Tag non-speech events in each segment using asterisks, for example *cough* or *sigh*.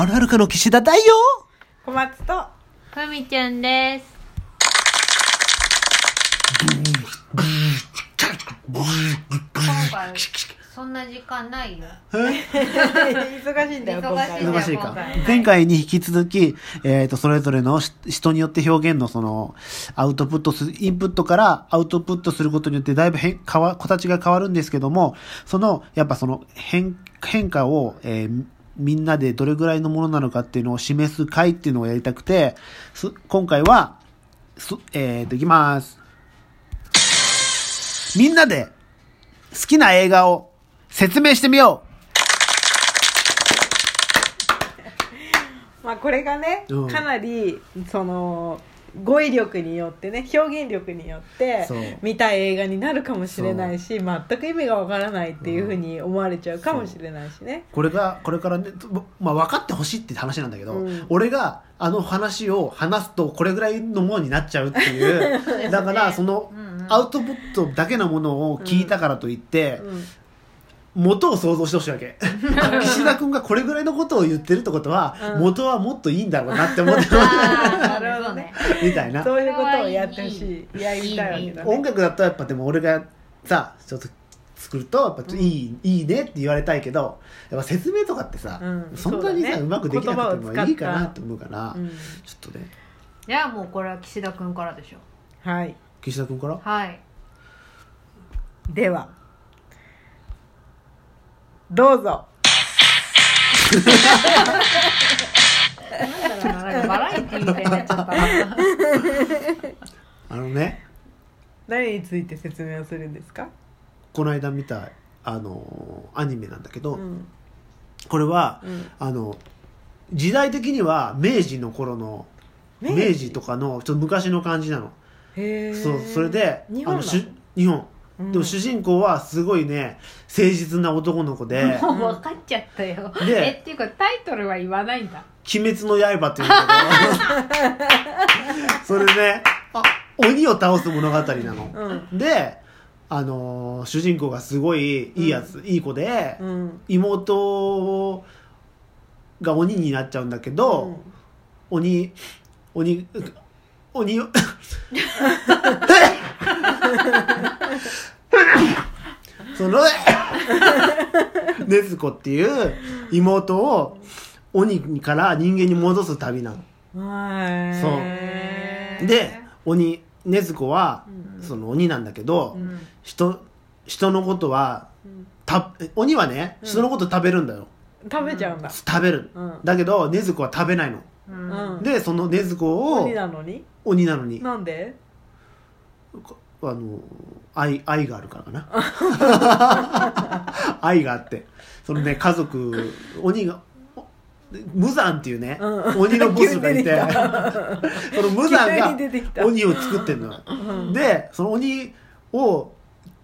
あるあるかの岸田だよ。小松とふみちゃんです。今回、そんな時間ないよ。忙しいんだよ今回。忙忙しいか。前回に引き続き、えっ、と、それぞれのし人によって表現のその、アウトプットする、インプットからアウトプットすることによってだいぶ変、変わ、形が変わるんですけども、その、やっぱその変、変化を、えーみんなでどれぐらいのものなのかっていうのを示す会っていうのをやりたくて、す今回は、す、えっ、と、いきます。みんなで好きな映画を説明してみよまあこれがね、うんかなりその語彙力によってね表現力によって見たい映画になるかもしれないし全く意味がわからないっていうふうに思われちゃうかもしれないしね。う。これが、これからね、まあ分かってほしいって話なんだけど、うん。俺があの話を話すとこれぐらいのものになっちゃうっていう、*laughs* だからその、うんうん。アウトプットだけのものを聞いたからといって、うん元を想像してほしいわけ。*laughs* 岸田君がこれぐらいのことを言ってるってことは、うん。元はもっといいんだろうなって思ってあなるほどね。*laughs* みたいな。そういうことをやってほしいやりたいわけだね。音楽だとやっぱでも俺がさちょっと作るとやっぱいい,、いいねって言われたいけどやっぱ説明とかってさ、うん。そんなにさう,、ね。まくできなくてもいいかなって思うから、うん。ちょっとね。じゃあもうこれは岸田くんからでしょ。はい。岸田君から？はい。ではどうぞ。なんだろうな、なんかバラエティーみたいになっちゃったな。あのね。何について説明をするんですか？この間見たあのアニメなんだけど、うん。これは、うん。あの時代的には明治の頃の明明治治とかのちょっと昔の感じなの。へえそうそれで日本なのあの？しゅ日本、うん。でも主人公はすごいね誠実な男の子で。*laughs* もう分かっちゃったよ。でえ、っていうかタイトルは言わないんだ。「鬼滅の刃」っていうんだけどそれであ。鬼を倒す物語なの、うん。であのー主人公がすごいいいやつ、いい子で、うん。妹が鬼になっちゃうんだけど、鬼鬼鬼を *laughs* その禰豆子っていう妹を鬼から人間に戻す旅なの。はい。そう。で鬼禰豆子はうん。その鬼なんだけど、うん。人人のことはうん。た鬼はね人のこと食べるんだよ、食べちゃうんだ。食べる、うん。だけど禰豆子は食べないの。うん。うんでその禰豆子を鬼なのに？鬼なのに。なんで？あの愛愛があるからかな。*laughs* 愛があって。そのね家族鬼がお無惨っていうね、うん。鬼のボスがいて。その無惨が鬼を作ってんのよ、うん。でその鬼を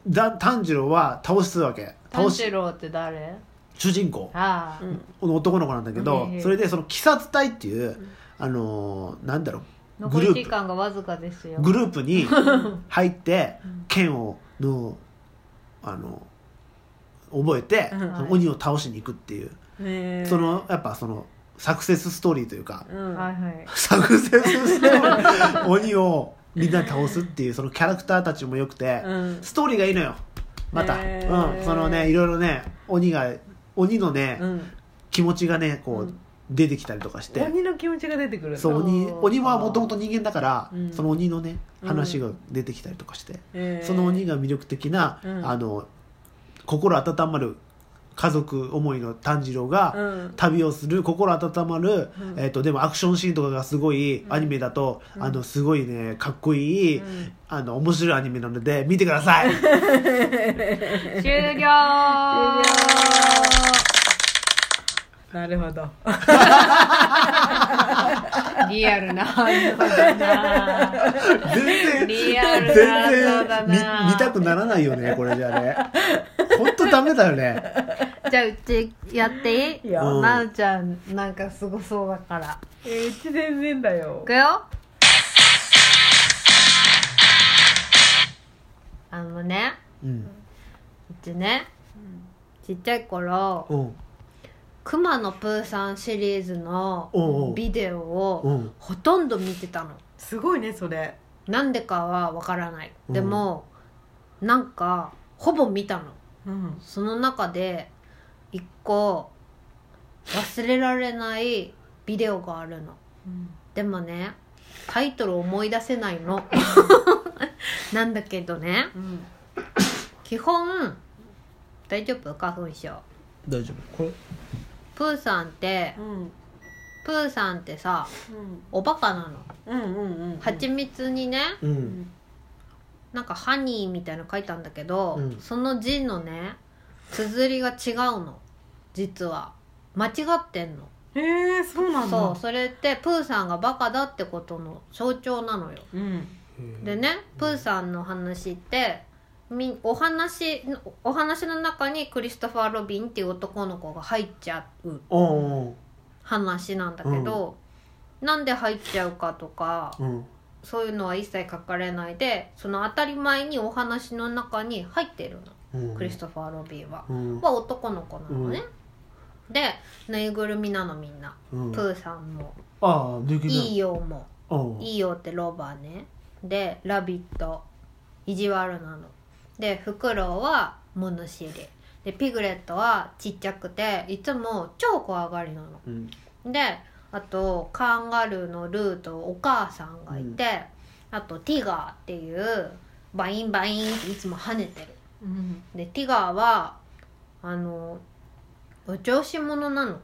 だ炭治郎は倒すわけ。炭倒し治郎って誰？主人公。の男の子なんだけど、うんそれでその鬼殺隊っていう、あのーなんだろう残り時グループ間がわずかですよ。グループに入って剣をのあの覚えて、うん鬼を倒しに行くっていう、へー。そのやっぱそのサクセスストーリーというか、うん。はいはい。サクセスストーリー鬼をみんなで倒すっていうそのキャラクターたちもよくて、うん。ストーリーがいいのよ。また、うん、そのねいろいろね鬼が鬼のね、うん。気持ちがねこう、うん出てきたりとかして。鬼の気持ちが出てくるそう鬼鬼はもともと人間だから、うん。その鬼のねうん。話が出てきたりとかして、へー。その鬼が魅力的な、うん。あの心温まる家族思いの炭治郎が、うん。旅をする心温まる、うん。えー、とでもアクションシーンとかがすごい、アニメだと、あのすごいねかっこいい、うん。あの面白いアニメなので見てください。*laughs* 終了なるほど。*laughs* リアルな反応だな。全然リアルな全反応然だ見な見たくならないよねこれじゃね。本当ダメだよね。じゃあうちやっていい？いや。うん。なうちゃんなんかすごそうだから。えーうち全然だよ。いくよ。あのね。うん。うちね。ちっちゃい頃うんくまのプーさんシリーズのビデオうをんほとんど見てたの。すごいねそれ。なんでかはわからない。うん。でも、なんかほぼ見たの。うん。その中で一個忘れられないビデオがあるの。でもねタイトル思い出せないの。*laughs* なんだけどねうん。基本大丈夫？花粉症。大丈夫。これ？プーさんってうんプーさんってさうんおバカなの。うん。うんうん蜂蜜にねううん。んなんかハニーみたいなの書いたんだけど、うん。その字のね綴りが違うの。実は。間違ってんの。へえそうなんだ。そうそれってプーさんがバカだってことの象徴なのよ。うん。でねプーさんの話ってみお話お話の中にクリストファー・ロビンっていう男の子が入っちゃう話なんだけど、なんで入っちゃうかとかうん。そういうのは一切書かれないでその当たり前にお話の中に入ってるの。うん。クリストファー・ロビンは。うん。は男の子なのね、でぬいぐるみなのみんな、うん。プーさんも。ああできる。いいよもいいよってロバね。でラビット。意地悪なのでフクロウは物知りでピグレットはちっちゃくていつも超怖がりなの。うん。であとカンガルーのルーとお母さんがいて、あとティガーっていうバインバインっていつも跳ねてる。うん。でティガーはあのお調子者なの。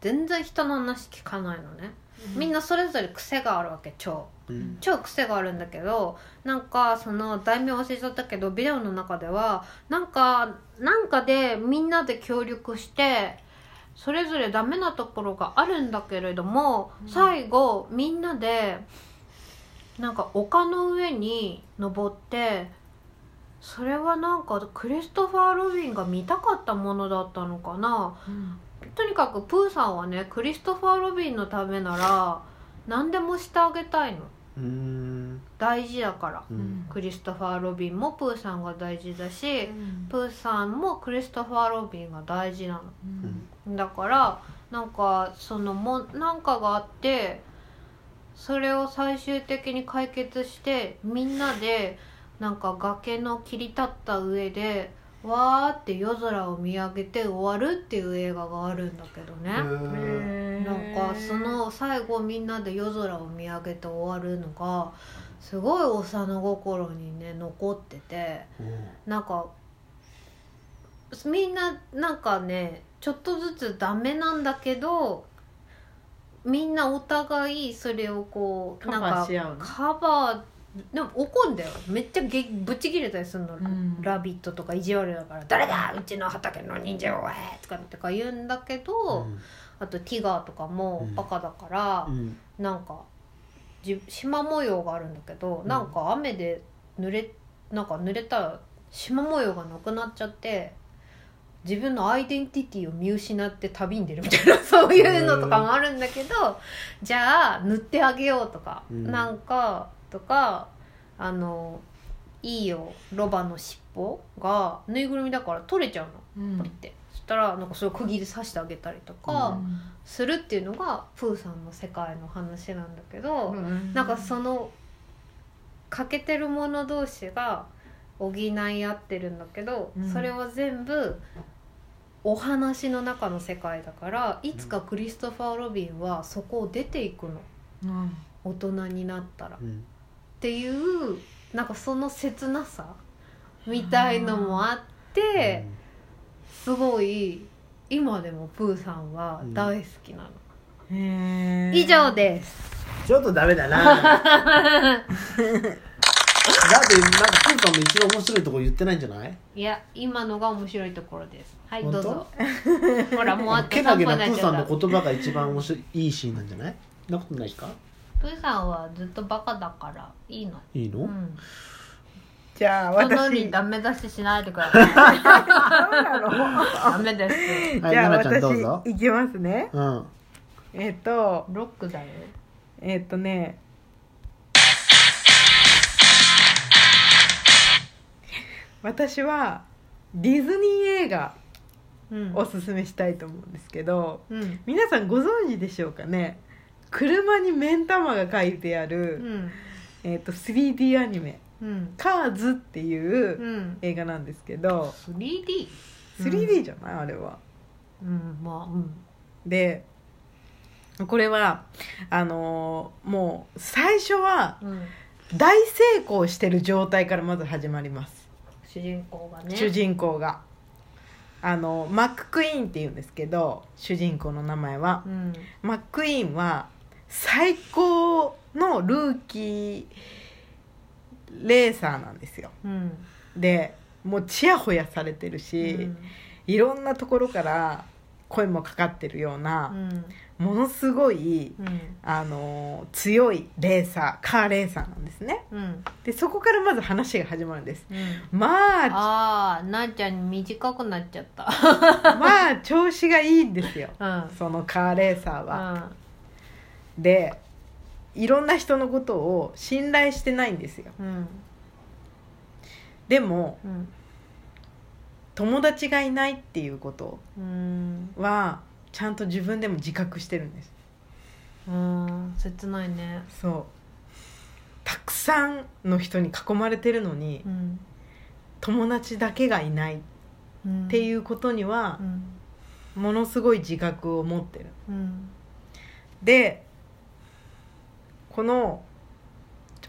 全然人の話聞かないのね、みんなそれぞれ癖があるわけ超うん。超癖があるんだけどなんかその題名忘れちゃったけどビデオの中ではなんかなんかでみんなで協力してそれぞれダメなところがあるんだけれども、最後みんなでなんか丘の上に登ってそれはなんかクリストファー・ロビンが見たかったものだったのかな。うんとにかくプーさんはねクリストファー・ロビンのためなら何でもしてあげたいの。うん。大事だから、うん。クリストファー・ロビンもプーさんが大事だし、プーさんもクリストファー・ロビンが大事なの。だからなんかそのもなんかがあってそれを最終的に解決してみんなでなんか崖の切り立った上でわーって夜空を見上げて終わるっていう映画があるんだけどね、なんかその最後みんなで夜空を見上げて終わるのがすごい幼心にね残っててなんかみんななんかねちょっとずつダメなんだけどみんなお互いそれをこうカなんかカバーでも怒んだよ。めっちゃげぶち切れたりするの、ん。ラビットとか意地悪だから「誰だうちの畑の忍者をえー!」とかとか言うんだけど、あとティガーとかもバカだから、うん。なんかじ縞模様があるんだけど、うん。なんか雨で濡れなんか濡れたら縞模様がなくなっちゃって自分のアイデンティティを見失って旅に出るみたいな *laughs* そういうのとかもあるんだけどじゃあ塗ってあげようとか、うん。なんかとかあのいいよロバの尻尾がぬいぐるみだから取れちゃうのうん。ポリって、そしたらなんかそれを釘で刺してあげたりとか。するっていうのがプーさんの世界の話なんだけど、なんかその欠けてるもの同士が補い合ってるんだけど、うん。それは全部お話の中の世界だからいつかクリストファー・ロビンはそこを出ていくの。うん。大人になったら。っうんていうなんかその切なさみたいのもあって。すごい今でもプーさんは大好きなの、へー。以上です。ちょっとダメだな。*laughs* だってなんかプーさんの一番面白いとこ言ってないんじゃない？いや今のが面白いところです。はいどうぞ。ほらもうあと3けなげ分なプーさんの言葉が一番面白いいいシーンなんじゃない？なことないか？プーさんはずっとバカだからいいの？いいの、うん。じゃあ人の私にダメ出ししないでください。*laughs* ダメです。はいじゃあ奈々ちゃんどうぞ。私いきますね。うん。えっとロックだよ。えっとね私はディズニー映画うん。おすすめしたいと思うんですけどうん。皆さんご存知でしょうかね？車に目ん玉が書いてあうる、ん。えー、と 3D アニメうん「カーズ」っていううん。映画なんですけど 3D 3D じゃない？あれは。うんまあうん。でこれはあのーもう最初はうん。大成功してる状態からまず始まります、主人公がね。主人公が。あのマック・クイーンっていうんですけど主人公の名前は。うん。マック・イーンは最高のルーキーレーサーなんですよ。うん。でもうちやほやされてるし、うん。いろんなところから声もかかってるよううな、ん。ものすごいうん。あの強いレーサーカーレーサーなんですね。うん。でそこからまず話が始まるんです。うん。まあああなっちゃん短くなっちゃった。まあ調子がいいんですよ。うん。そのカーレーサーは、でいろんな人のことを信頼してないんですよ。うん。でもうん。友達がいないっていうことうん。はちゃんと自分でも自覚してるんです。うん。切ないね。そう。たくさんの人に囲まれてるのにうん。友達だけがいないっっていうことにはうん。ものすごい自覚を持ってる。うん。でこの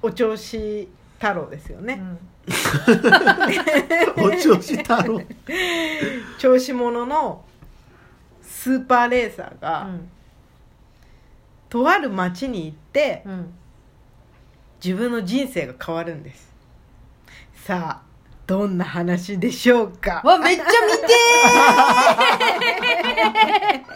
お調子太郎ですよね、*laughs* お調子太郎。調子者のスーパーレーサーが、うん。とある町に行ってうん。自分の人生が変わるんです。さあどんな話でしょうか。わめっちゃ見て *laughs*